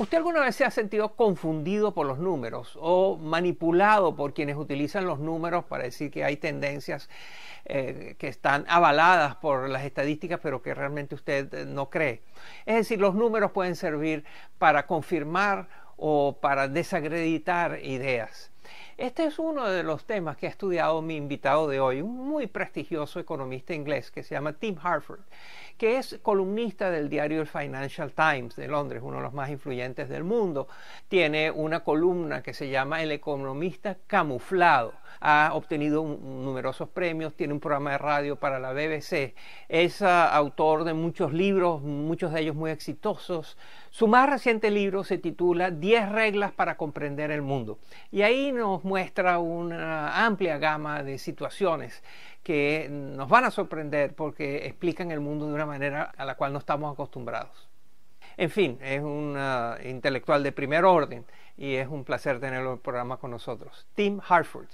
¿Usted alguna vez se ha sentido confundido por los números o manipulado por quienes utilizan los números para decir que hay tendencias eh, que están avaladas por las estadísticas pero que realmente usted eh, no cree? Es decir, los números pueden servir para confirmar o para desacreditar ideas. Este es uno de los temas que ha estudiado mi invitado de hoy, un muy prestigioso economista inglés que se llama Tim Harford que es columnista del diario el Financial Times de Londres, uno de los más influyentes del mundo. Tiene una columna que se llama El economista camuflado. Ha obtenido numerosos premios, tiene un programa de radio para la BBC. Es uh, autor de muchos libros, muchos de ellos muy exitosos. Su más reciente libro se titula 10 reglas para comprender el mundo. Y ahí nos muestra una amplia gama de situaciones que nos van a sorprender porque explican el mundo de una manera a la cual no estamos acostumbrados. En fin, es un uh, intelectual de primer orden y es un placer tenerlo en el programa con nosotros. Tim Harford,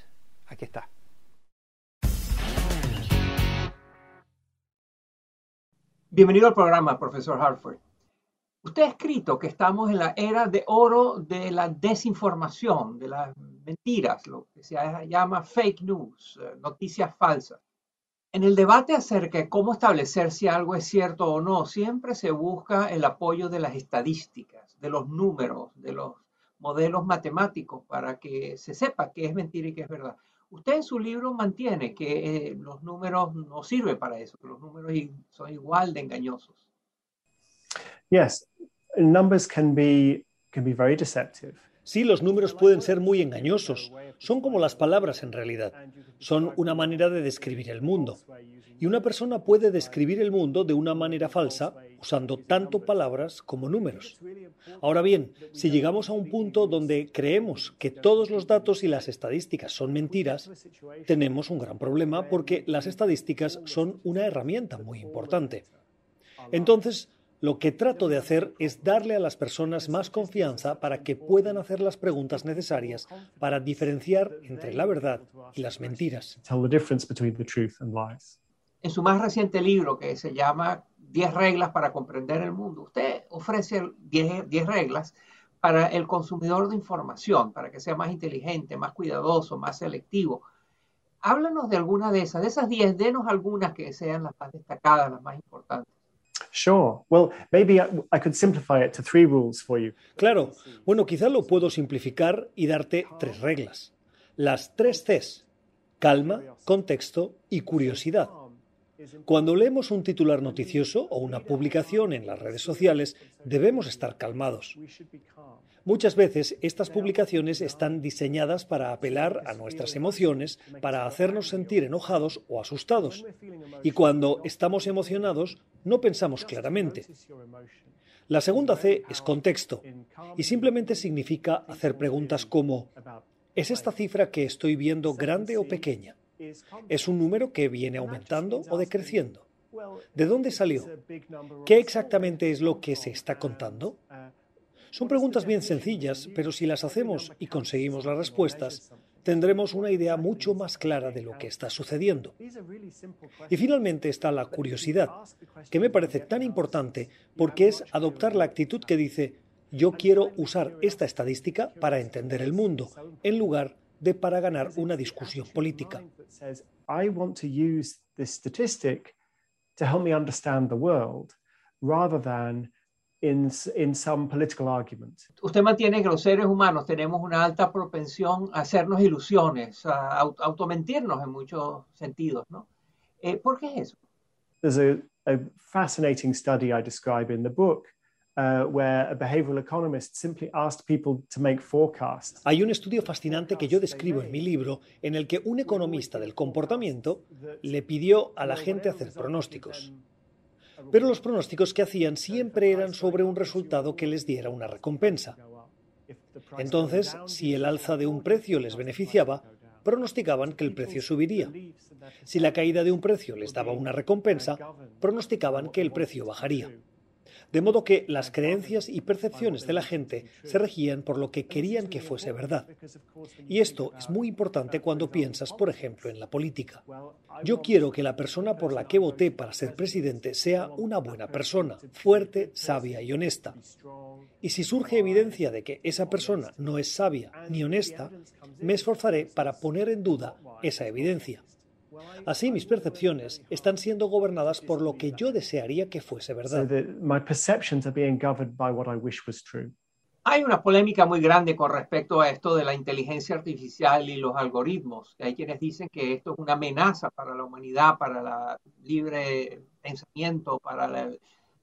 aquí está. Bienvenido al programa, profesor Harford. Usted ha escrito que estamos en la era de oro de la desinformación, de las mentiras, lo que se llama fake news, eh, noticias falsas. En el debate acerca de cómo establecer si algo es cierto o no, siempre se busca el apoyo de las estadísticas, de los números, de los modelos matemáticos para que se sepa qué es mentira y qué es verdad. Usted en su libro mantiene que eh, los números no sirven para eso, que los números son igual de engañosos. Yes, numbers can be can be very deceptive. Sí, los números pueden ser muy engañosos. Son como las palabras en realidad. Son una manera de describir el mundo. Y una persona puede describir el mundo de una manera falsa usando tanto palabras como números. Ahora bien, si llegamos a un punto donde creemos que todos los datos y las estadísticas son mentiras, tenemos un gran problema porque las estadísticas son una herramienta muy importante. Entonces, lo que trato de hacer es darle a las personas más confianza para que puedan hacer las preguntas necesarias para diferenciar entre la verdad y las mentiras. En su más reciente libro que se llama 10 reglas para comprender el mundo, usted ofrece 10, 10 reglas para el consumidor de información, para que sea más inteligente, más cuidadoso, más selectivo. Háblanos de alguna de esas, de esas 10, denos algunas que sean las más destacadas, las más importantes. Sure. Well, maybe I could simplify it to three rules for you. Claro. Bueno, quizá lo puedo simplificar y darte tres reglas. Las tres Cs. Calma, contexto y curiosidad. Cuando leemos un titular noticioso o una publicación en las redes sociales, debemos estar calmados. Muchas veces estas publicaciones están diseñadas para apelar a nuestras emociones, para hacernos sentir enojados o asustados. Y cuando estamos emocionados, no pensamos claramente. La segunda C es contexto y simplemente significa hacer preguntas como ¿es esta cifra que estoy viendo grande o pequeña? ¿Es un número que viene aumentando o decreciendo? ¿De dónde salió? ¿Qué exactamente es lo que se está contando? Son preguntas bien sencillas, pero si las hacemos y conseguimos las respuestas, tendremos una idea mucho más clara de lo que está sucediendo. Y finalmente está la curiosidad, que me parece tan importante porque es adoptar la actitud que dice, yo quiero usar esta estadística para entender el mundo, en lugar de para ganar una discusión política. to help me understand the world rather than in, in some political argument. Usted mantiene que los seres humanos tenemos una alta propensión a hacernos ilusiones, a automentirnos en muchos sentidos, ¿no? Eh, ¿Por qué es eso? There's a, a fascinating study I describe in the book Uh, where a behavioral economist simply asked people to make forecasts. Hay un estudio fascinante que yo describo en mi libro en el que un economista del comportamiento le pidió a la gente hacer pronósticos. Pero los pronósticos que hacían siempre eran sobre un resultado que les diera una recompensa. Entonces, si el alza de un precio les beneficiaba, pronosticaban que el precio subiría. Si la caída de un precio les daba una recompensa, pronosticaban que el precio bajaría de modo que las creencias y percepciones de la gente se regían por lo que querían que fuese verdad. Y esto es muy importante cuando piensas, por ejemplo, en la política. Yo quiero que la persona por la que voté para ser presidente sea una buena persona, fuerte, sabia y honesta. Y si surge evidencia de que esa persona no es sabia ni honesta, me esforzaré para poner en duda esa evidencia. Así mis percepciones están siendo gobernadas por lo que yo desearía que fuese verdad. Hay una polémica muy grande con respecto a esto de la inteligencia artificial y los algoritmos. Hay quienes dicen que esto es una amenaza para la humanidad, para el libre pensamiento, para la,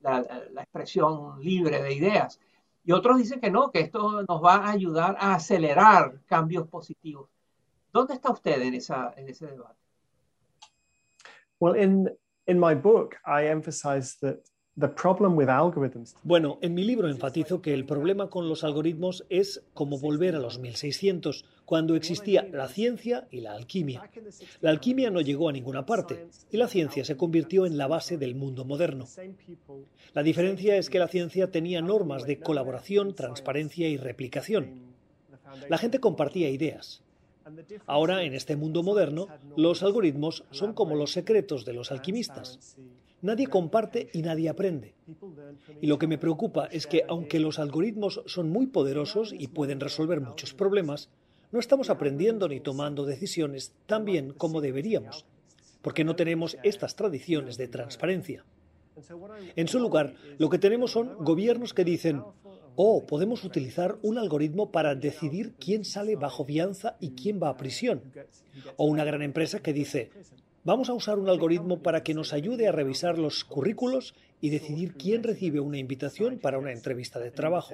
la expresión libre de ideas. Y otros dicen que no, que esto nos va a ayudar a acelerar cambios positivos. ¿Dónde está usted en, esa, en ese debate? Bueno, en mi libro enfatizo que el problema con los algoritmos es como volver a los 1600, cuando existía la ciencia y la alquimia. La alquimia no llegó a ninguna parte y la ciencia se convirtió en la base del mundo moderno. La diferencia es que la ciencia tenía normas de colaboración, transparencia y replicación. La gente compartía ideas. Ahora, en este mundo moderno, los algoritmos son como los secretos de los alquimistas. Nadie comparte y nadie aprende. Y lo que me preocupa es que, aunque los algoritmos son muy poderosos y pueden resolver muchos problemas, no estamos aprendiendo ni tomando decisiones tan bien como deberíamos, porque no tenemos estas tradiciones de transparencia. En su lugar, lo que tenemos son gobiernos que dicen, o podemos utilizar un algoritmo para decidir quién sale bajo fianza y quién va a prisión. O una gran empresa que dice, vamos a usar un algoritmo para que nos ayude a revisar los currículos y decidir quién recibe una invitación para una entrevista de trabajo.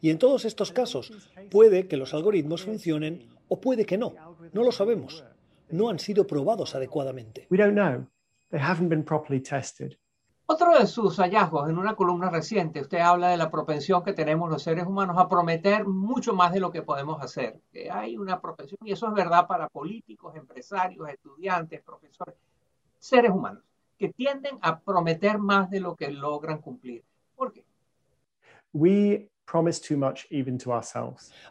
Y en todos estos casos, puede que los algoritmos funcionen o puede que no. No lo sabemos. No han sido probados adecuadamente. Otro de sus hallazgos en una columna reciente, usted habla de la propensión que tenemos los seres humanos a prometer mucho más de lo que podemos hacer. Que hay una propensión, y eso es verdad para políticos, empresarios, estudiantes, profesores, seres humanos, que tienden a prometer más de lo que logran cumplir. ¿Por qué?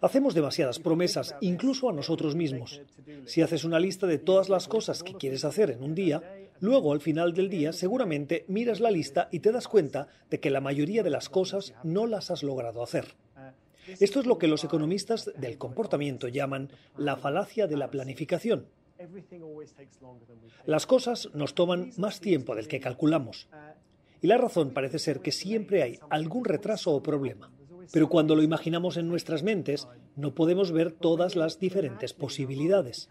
Hacemos demasiadas promesas, incluso a nosotros mismos. Si haces una lista de todas las cosas que quieres hacer en un día, luego al final del día seguramente miras la lista y te das cuenta de que la mayoría de las cosas no las has logrado hacer. Esto es lo que los economistas del comportamiento llaman la falacia de la planificación. Las cosas nos toman más tiempo del que calculamos. Y la razón parece ser que siempre hay algún retraso o problema. Pero cuando lo imaginamos en nuestras mentes, no podemos ver todas las diferentes posibilidades.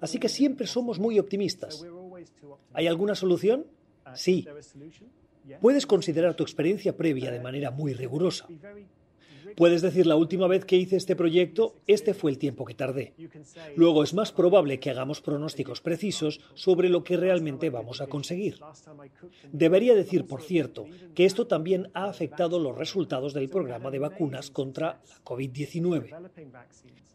Así que siempre somos muy optimistas. ¿Hay alguna solución? Sí. Puedes considerar tu experiencia previa de manera muy rigurosa. Puedes decir la última vez que hice este proyecto, este fue el tiempo que tardé. Luego es más probable que hagamos pronósticos precisos sobre lo que realmente vamos a conseguir. Debería decir, por cierto, que esto también ha afectado los resultados del programa de vacunas contra la COVID-19.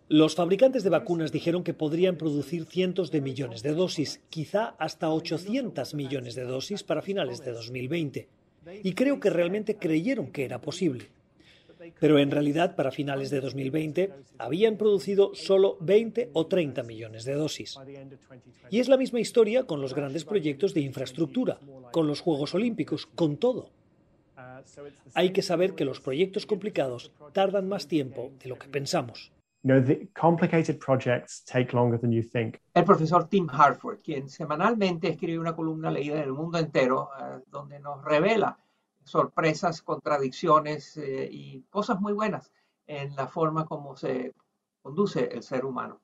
Los fabricantes de vacunas dijeron que podrían producir cientos de millones de dosis, quizá hasta 800 millones de dosis para finales de 2020. Y creo que realmente creyeron que era posible. Pero en realidad para finales de 2020 habían producido solo 20 o 30 millones de dosis. Y es la misma historia con los grandes proyectos de infraestructura, con los Juegos Olímpicos, con todo. Hay que saber que los proyectos complicados tardan más tiempo de lo que pensamos. El profesor Tim Harford, quien semanalmente escribe una columna leída en el mundo entero, eh, donde nos revela sorpresas, contradicciones eh, y cosas muy buenas en la forma como se conduce el ser humano.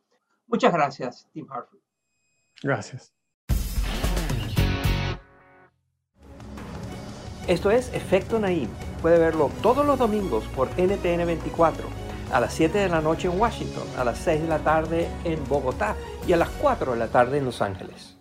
Muchas gracias, Tim Harford. Gracias. Esto es Efecto Naim. Puede verlo todos los domingos por NTN 24, a las 7 de la noche en Washington, a las 6 de la tarde en Bogotá y a las 4 de la tarde en Los Ángeles.